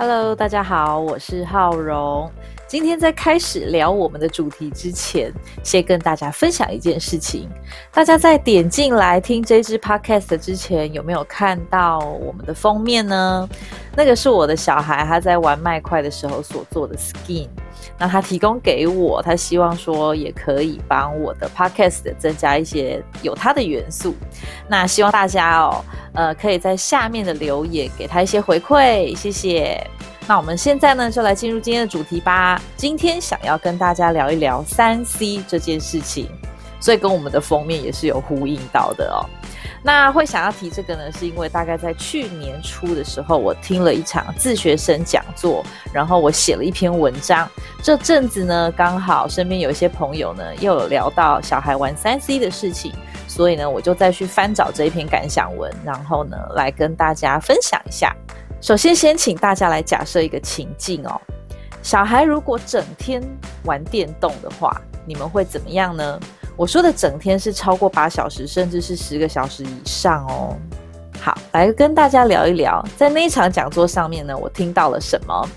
Hello，大家好，我是浩荣。今天在开始聊我们的主题之前，先跟大家分享一件事情。大家在点进来听这支 Podcast 之前，有没有看到我们的封面呢？那个是我的小孩他在玩麦块的时候所做的 Skin。那他提供给我，他希望说也可以帮我的 podcast 增加一些有他的元素。那希望大家哦，呃，可以在下面的留言给他一些回馈，谢谢。那我们现在呢，就来进入今天的主题吧。今天想要跟大家聊一聊三 C 这件事情，所以跟我们的封面也是有呼应到的哦。那会想要提这个呢，是因为大概在去年初的时候，我听了一场自学生讲座，然后我写了一篇文章。这阵子呢，刚好身边有一些朋友呢，又有聊到小孩玩三 C 的事情，所以呢，我就再去翻找这一篇感想文，然后呢，来跟大家分享一下。首先，先请大家来假设一个情境哦，小孩如果整天玩电动的话，你们会怎么样呢？我说的整天是超过八小时，甚至是十个小时以上哦。好，来跟大家聊一聊，在那一场讲座上面呢，我听到了什么？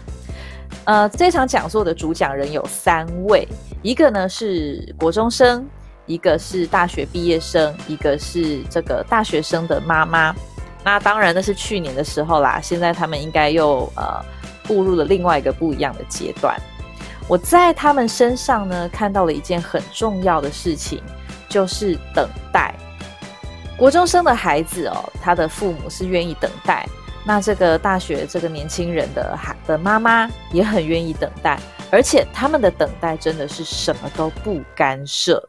呃，这场讲座的主讲人有三位，一个呢是国中生，一个是大学毕业生，一个是这个大学生的妈妈。那当然那是去年的时候啦，现在他们应该又呃步入了另外一个不一样的阶段。我在他们身上呢看到了一件很重要的事情，就是等待。国中生的孩子哦，他的父母是愿意等待。那这个大学这个年轻人的孩的妈妈也很愿意等待，而且他们的等待真的是什么都不干涉。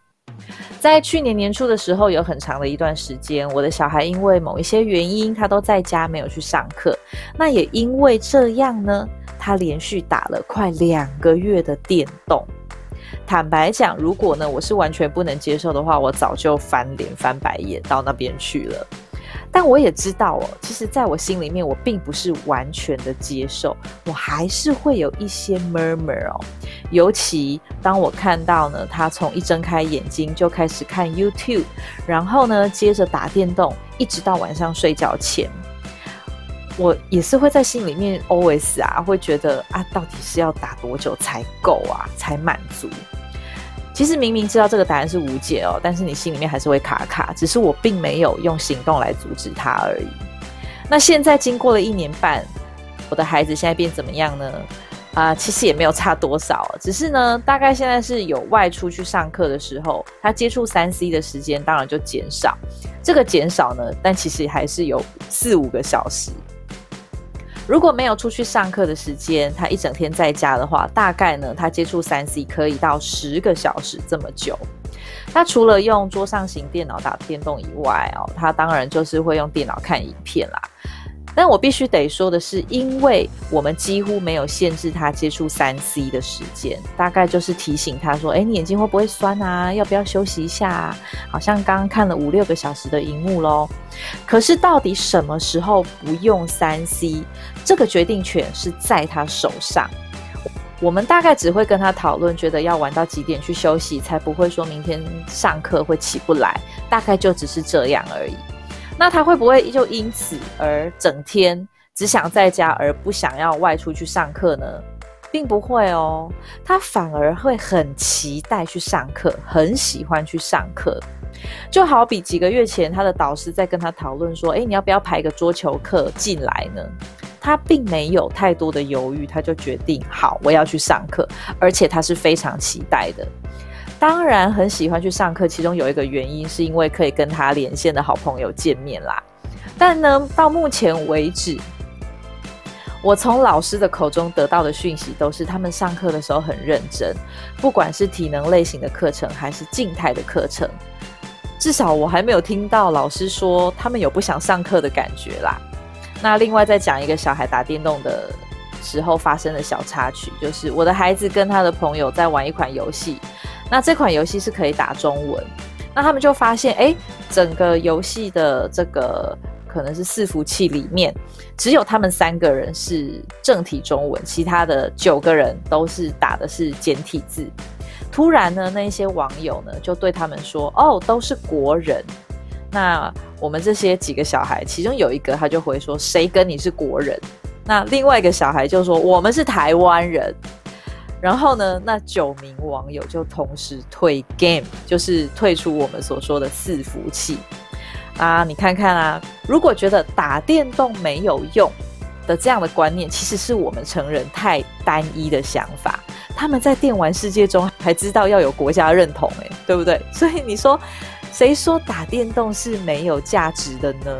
在去年年初的时候，有很长的一段时间，我的小孩因为某一些原因，他都在家没有去上课。那也因为这样呢。他连续打了快两个月的电动，坦白讲，如果呢我是完全不能接受的话，我早就翻脸翻白眼到那边去了。但我也知道哦，其实在我心里面，我并不是完全的接受，我还是会有一些 murmur 哦。尤其当我看到呢，他从一睁开眼睛就开始看 YouTube，然后呢接着打电动，一直到晚上睡觉前。我也是会在心里面 always 啊，会觉得啊，到底是要打多久才够啊，才满足？其实明明知道这个答案是无解哦，但是你心里面还是会卡卡。只是我并没有用行动来阻止他而已。那现在经过了一年半，我的孩子现在变怎么样呢？啊，其实也没有差多少，只是呢，大概现在是有外出去上课的时候，他接触三 C 的时间当然就减少。这个减少呢，但其实还是有四五个小时。如果没有出去上课的时间，他一整天在家的话，大概呢，他接触三 C 可以到十个小时这么久。他除了用桌上型电脑打电动以外哦，他当然就是会用电脑看影片啦。但我必须得说的是，因为我们几乎没有限制他接触三 C 的时间，大概就是提醒他说：“哎，你眼睛会不会酸啊？要不要休息一下？好像刚刚看了五六个小时的荧幕喽。”可是到底什么时候不用三 C，这个决定权是在他手上。我们大概只会跟他讨论，觉得要玩到几点去休息，才不会说明天上课会起不来。大概就只是这样而已。那他会不会就因此而整天只想在家而不想要外出去上课呢？并不会哦，他反而会很期待去上课，很喜欢去上课。就好比几个月前，他的导师在跟他讨论说：“诶，你要不要排个桌球课进来呢？”他并没有太多的犹豫，他就决定好，我要去上课，而且他是非常期待的。当然很喜欢去上课，其中有一个原因是因为可以跟他连线的好朋友见面啦。但呢，到目前为止，我从老师的口中得到的讯息都是他们上课的时候很认真，不管是体能类型的课程还是静态的课程，至少我还没有听到老师说他们有不想上课的感觉啦。那另外再讲一个小孩打电动的时候发生的小插曲，就是我的孩子跟他的朋友在玩一款游戏。那这款游戏是可以打中文，那他们就发现，哎，整个游戏的这个可能是伺服器里面，只有他们三个人是正体中文，其他的九个人都是打的是简体字。突然呢，那些网友呢就对他们说，哦，都是国人。那我们这些几个小孩，其中有一个他就回说，谁跟你是国人？那另外一个小孩就说我们是台湾人。然后呢，那九名网友就同时退 game，就是退出我们所说的伺服器啊。你看看啊，如果觉得打电动没有用的这样的观念，其实是我们成人太单一的想法。他们在电玩世界中还知道要有国家认同，诶，对不对？所以你说，谁说打电动是没有价值的呢？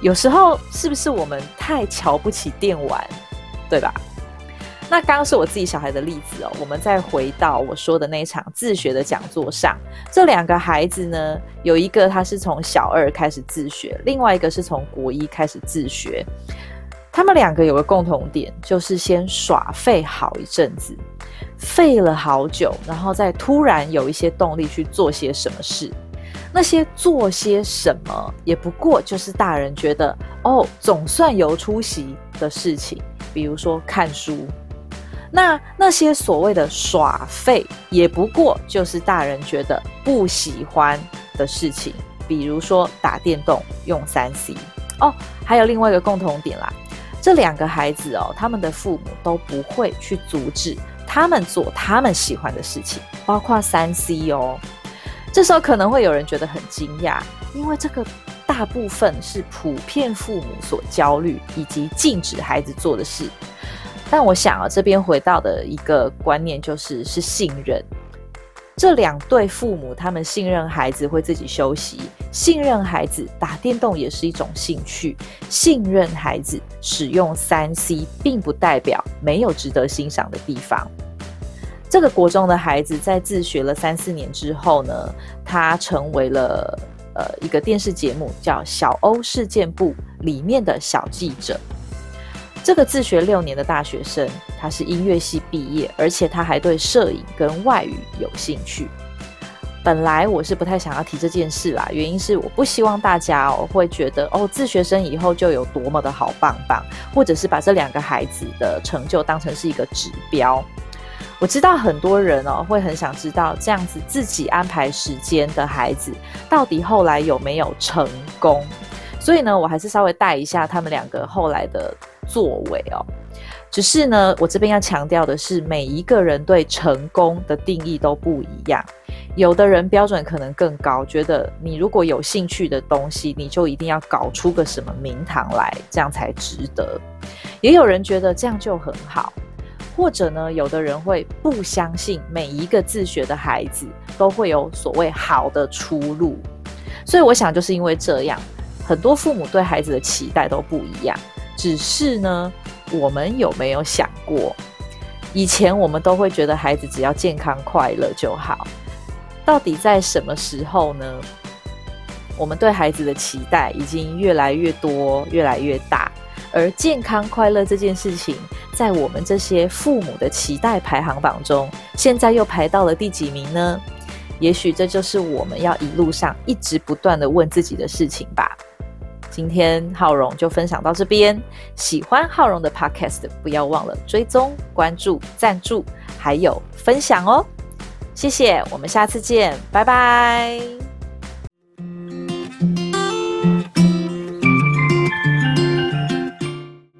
有时候是不是我们太瞧不起电玩，对吧？那刚刚是我自己小孩的例子哦，我们再回到我说的那场自学的讲座上，这两个孩子呢，有一个他是从小二开始自学，另外一个是从国一开始自学。他们两个有个共同点，就是先耍废好一阵子，废了好久，然后再突然有一些动力去做些什么事。那些做些什么，也不过就是大人觉得哦，总算有出息的事情，比如说看书。那那些所谓的耍废，也不过就是大人觉得不喜欢的事情，比如说打电动、用三 C 哦。还有另外一个共同点啦，这两个孩子哦，他们的父母都不会去阻止他们做他们喜欢的事情，包括三 C 哦。这时候可能会有人觉得很惊讶，因为这个大部分是普遍父母所焦虑以及禁止孩子做的事。但我想啊，这边回到的一个观念就是是信任。这两对父母，他们信任孩子会自己休息，信任孩子打电动也是一种兴趣，信任孩子使用三 C，并不代表没有值得欣赏的地方。这个国中的孩子在自学了三四年之后呢，他成为了呃一个电视节目叫《小欧事件部》里面的小记者。这个自学六年的大学生，他是音乐系毕业，而且他还对摄影跟外语有兴趣。本来我是不太想要提这件事啦，原因是我不希望大家哦会觉得哦自学生以后就有多么的好棒棒，或者是把这两个孩子的成就当成是一个指标。我知道很多人哦会很想知道这样子自己安排时间的孩子，到底后来有没有成功。所以呢，我还是稍微带一下他们两个后来的。作为哦，只是呢，我这边要强调的是，每一个人对成功的定义都不一样。有的人标准可能更高，觉得你如果有兴趣的东西，你就一定要搞出个什么名堂来，这样才值得。也有人觉得这样就很好，或者呢，有的人会不相信每一个自学的孩子都会有所谓好的出路。所以我想，就是因为这样，很多父母对孩子的期待都不一样。只是呢，我们有没有想过，以前我们都会觉得孩子只要健康快乐就好。到底在什么时候呢？我们对孩子的期待已经越来越多、越来越大，而健康快乐这件事情，在我们这些父母的期待排行榜中，现在又排到了第几名呢？也许这就是我们要一路上一直不断的问自己的事情吧。今天浩荣就分享到这边，喜欢浩荣的 Podcast，不要忘了追踪、关注、赞助，还有分享哦。谢谢，我们下次见，拜拜。